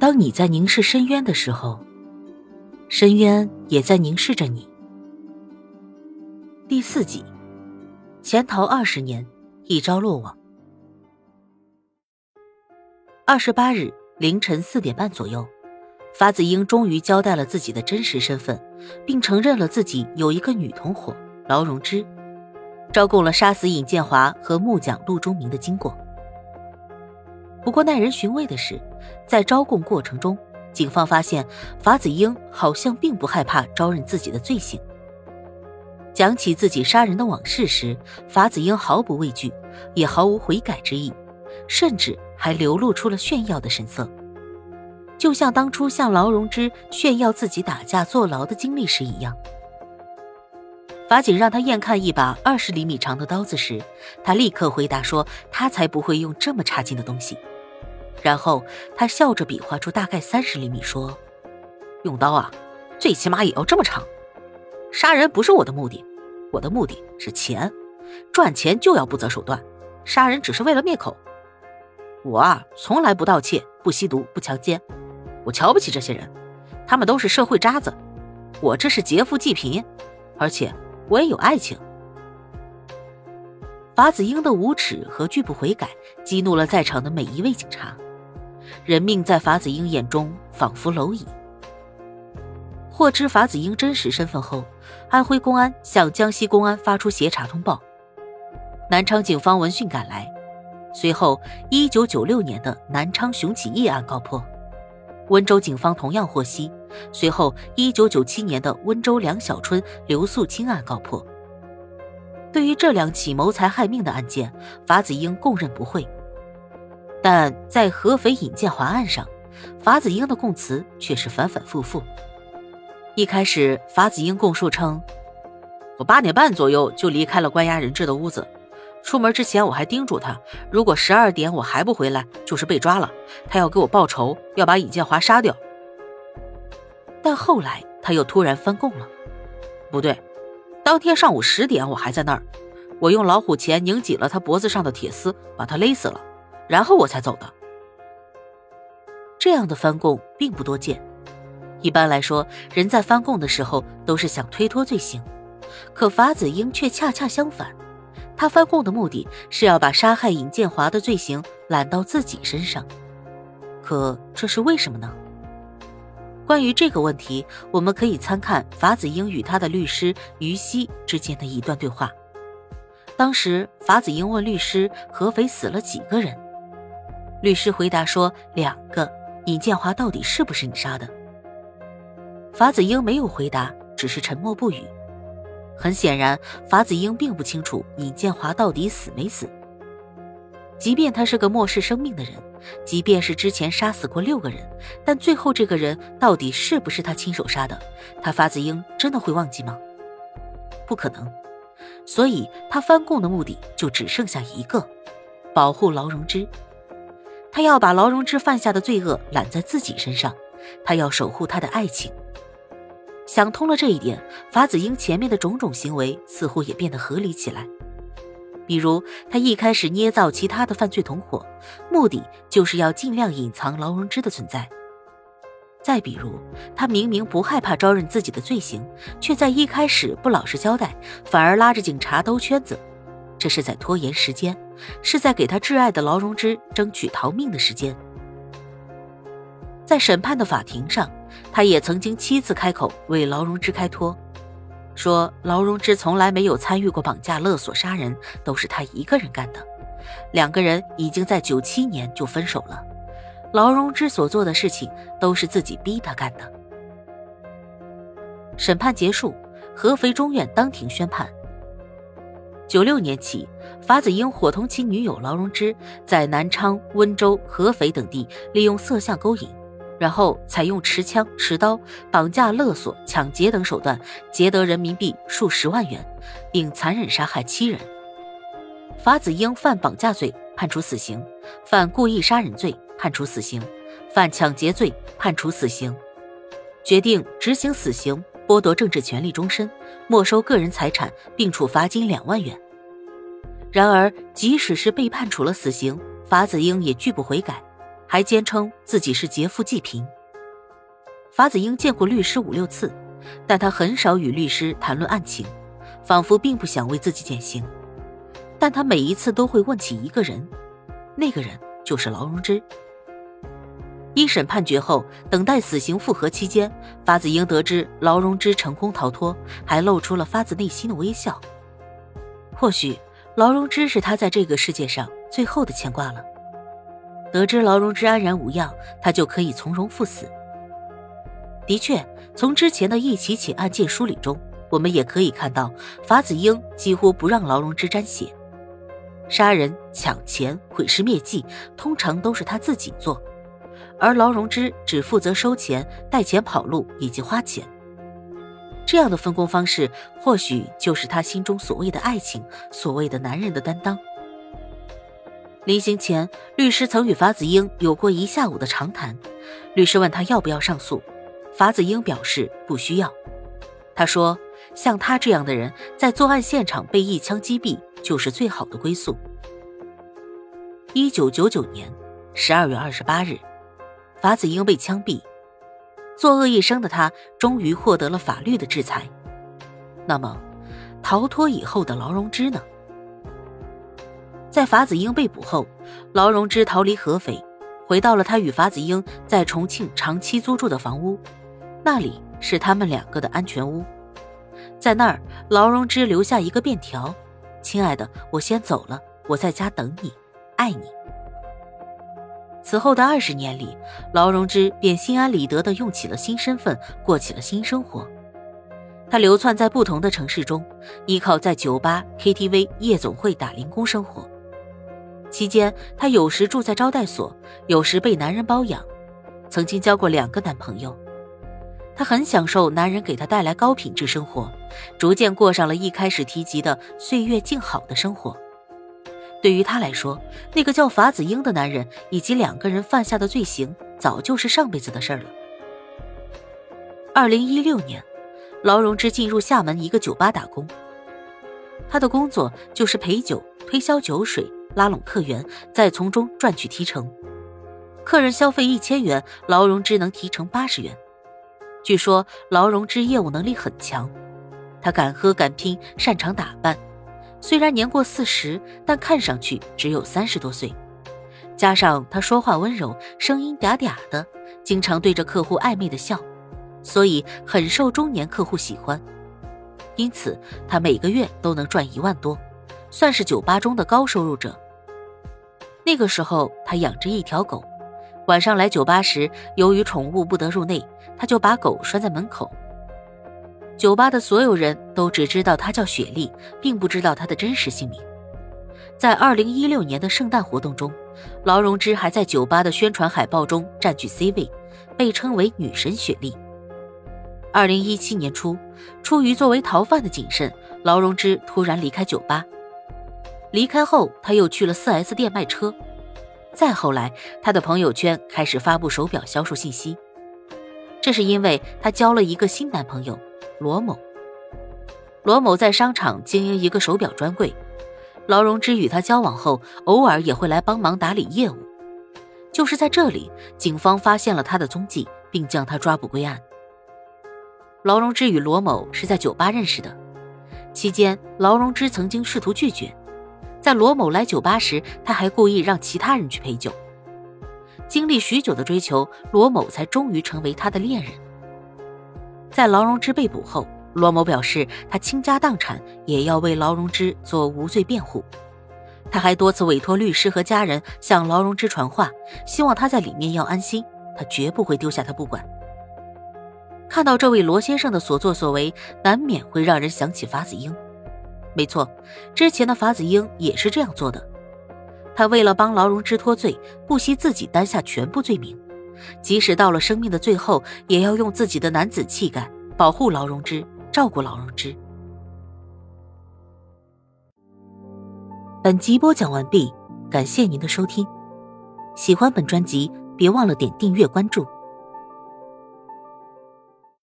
当你在凝视深渊的时候，深渊也在凝视着你。第四集，潜逃二十年，一朝落网。二十八日凌晨四点半左右，法子英终于交代了自己的真实身份，并承认了自己有一个女同伙劳荣枝，招供了杀死尹建华和木匠陆忠明的经过。不过耐人寻味的是，在招供过程中，警方发现法子英好像并不害怕招认自己的罪行。讲起自己杀人的往事时，法子英毫不畏惧，也毫无悔改之意，甚至。还流露出了炫耀的神色，就像当初向劳荣枝炫耀自己打架坐牢的经历时一样。法警让他验看一把二十厘米长的刀子时，他立刻回答说：“他才不会用这么差劲的东西。”然后他笑着比划出大概三十厘米，说：“用刀啊，最起码也要这么长。杀人不是我的目的，我的目的是钱，赚钱就要不择手段，杀人只是为了灭口。”我啊，从来不盗窃，不吸毒，不强奸。我瞧不起这些人，他们都是社会渣子。我这是劫富济贫，而且我也有爱情。法子英的无耻和拒不悔改，激怒了在场的每一位警察。人命在法子英眼中仿佛蝼蚁。获知法子英真实身份后，安徽公安向江西公安发出协查通报，南昌警方闻讯赶来。随后，一九九六年的南昌熊起义案告破，温州警方同样获悉。随后，一九九七年的温州梁小春、刘素清案告破。对于这两起谋财害命的案件，法子英供认不讳。但在合肥尹建华案上，法子英的供词却是反反复复。一开始，法子英供述称：“我八点半左右就离开了关押人质的屋子。”出门之前，我还叮嘱他，如果十二点我还不回来，就是被抓了。他要给我报仇，要把尹建华杀掉。但后来他又突然翻供了，不对，当天上午十点我还在那儿，我用老虎钳拧紧了他脖子上的铁丝，把他勒死了，然后我才走的。这样的翻供并不多见，一般来说，人在翻供的时候都是想推脱罪行，可法子英却恰恰相反。他翻供的目的是要把杀害尹建华的罪行揽到自己身上，可这是为什么呢？关于这个问题，我们可以参看法子英与他的律师于西之间的一段对话。当时，法子英问律师：“合肥死了几个人？”律师回答说：“两个。”尹建华到底是不是你杀的？法子英没有回答，只是沉默不语。很显然，法子英并不清楚尹建华到底死没死。即便他是个漠视生命的人，即便是之前杀死过六个人，但最后这个人到底是不是他亲手杀的，他法子英真的会忘记吗？不可能。所以他翻供的目的就只剩下一个：保护劳荣枝。他要把劳荣枝犯下的罪恶揽在自己身上，他要守护他的爱情。想通了这一点，法子英前面的种种行为似乎也变得合理起来。比如，他一开始捏造其他的犯罪同伙，目的就是要尽量隐藏劳荣枝的存在；再比如，他明明不害怕招认自己的罪行，却在一开始不老实交代，反而拉着警察兜圈子，这是在拖延时间，是在给他挚爱的劳荣枝争取逃命的时间。在审判的法庭上。他也曾经七次开口为劳荣枝开脱，说劳荣枝从来没有参与过绑架、勒索、杀人，都是他一个人干的。两个人已经在九七年就分手了，劳荣枝所做的事情都是自己逼他干的。审判结束，合肥中院当庭宣判：九六年起，法子英伙同其女友劳荣枝，在南昌、温州、合肥等地利用色相勾引。然后采用持枪、持刀绑架、勒索、抢劫等手段，劫得人民币数十万元，并残忍杀害七人。法子英犯绑架罪，判处死刑；犯故意杀人罪，判处死刑；犯抢劫罪，判处死刑。决定执行死刑，剥夺政治权利终身，没收个人财产，并处罚金两万元。然而，即使是被判处了死刑，法子英也拒不悔改。还坚称自己是劫富济贫。法子英见过律师五六次，但他很少与律师谈论案情，仿佛并不想为自己减刑。但他每一次都会问起一个人，那个人就是劳荣枝。一审判决后，等待死刑复核期间，法子英得知劳荣枝成功逃脱，还露出了发自内心的微笑。或许，劳荣枝是他在这个世界上最后的牵挂了。得知劳荣枝安然无恙，他就可以从容赴死。的确，从之前的一起起案件梳理中，我们也可以看到，法子英几乎不让劳荣枝沾血。杀人、抢钱、毁尸灭迹，通常都是他自己做。而劳荣枝只负责收钱、带钱跑路以及花钱，这样的分工方式，或许就是他心中所谓的爱情、所谓的男人的担当。临行前，律师曾与法子英有过一下午的长谈。律师问他要不要上诉，法子英表示不需要。他说：“像他这样的人，在作案现场被一枪击毙，就是最好的归宿。”一九九九年十二月二十八日。法子英被枪毙，作恶一生的他终于获得了法律的制裁。那么，逃脱以后的劳荣枝呢？在法子英被捕后，劳荣枝逃离合肥，回到了他与法子英在重庆长期租住的房屋，那里是他们两个的安全屋。在那儿，劳荣枝留下一个便条：“亲爱的，我先走了，我在家等你，爱你。”此后的二十年里，劳荣枝便心安理得地用起了新身份，过起了新生活。他流窜在不同的城市中，依靠在酒吧、KTV、夜总会打零工生活。期间，她有时住在招待所，有时被男人包养。曾经交过两个男朋友，她很享受男人给她带来高品质生活，逐渐过上了一开始提及的岁月静好的生活。对于他来说，那个叫法子英的男人以及两个人犯下的罪行，早就是上辈子的事了。二零一六年，劳荣枝进入厦门一个酒吧打工，他的工作就是陪酒、推销酒水、拉拢客源，再从中赚取提成。客人消费一千元，劳荣枝能提成八十元。据说劳荣枝业务能力很强，他敢喝敢拼，擅长打扮。虽然年过四十，但看上去只有三十多岁。加上他说话温柔，声音嗲嗲的，经常对着客户暧昧的笑，所以很受中年客户喜欢。因此，他每个月都能赚一万多，算是酒吧中的高收入者。那个时候，他养着一条狗，晚上来酒吧时，由于宠物不得入内，他就把狗拴在门口。酒吧的所有人都只知道他叫雪莉，并不知道他的真实姓名。在二零一六年的圣诞活动中，劳荣枝还在酒吧的宣传海报中占据 C 位，被称为“女神雪莉”。二零一七年初，出于作为逃犯的谨慎，劳荣枝突然离开酒吧。离开后，他又去了 4S 店卖车。再后来，他的朋友圈开始发布手表销售信息，这是因为他交了一个新男朋友。罗某，罗某在商场经营一个手表专柜，劳荣枝与他交往后，偶尔也会来帮忙打理业务。就是在这里，警方发现了他的踪迹，并将他抓捕归案。劳荣枝与罗某是在酒吧认识的，期间劳荣枝曾经试图拒绝，在罗某来酒吧时，他还故意让其他人去陪酒。经历许久的追求，罗某才终于成为他的恋人。在劳荣枝被捕后，罗某表示他倾家荡产也要为劳荣枝做无罪辩护。他还多次委托律师和家人向劳荣枝传话，希望他在里面要安心，他绝不会丢下他不管。看到这位罗先生的所作所为，难免会让人想起法子英。没错，之前的法子英也是这样做的。他为了帮劳荣枝脱罪，不惜自己担下全部罪名。即使到了生命的最后，也要用自己的男子气概保护劳荣枝，照顾劳荣枝。本集播讲完毕，感谢您的收听。喜欢本专辑，别忘了点订阅关注。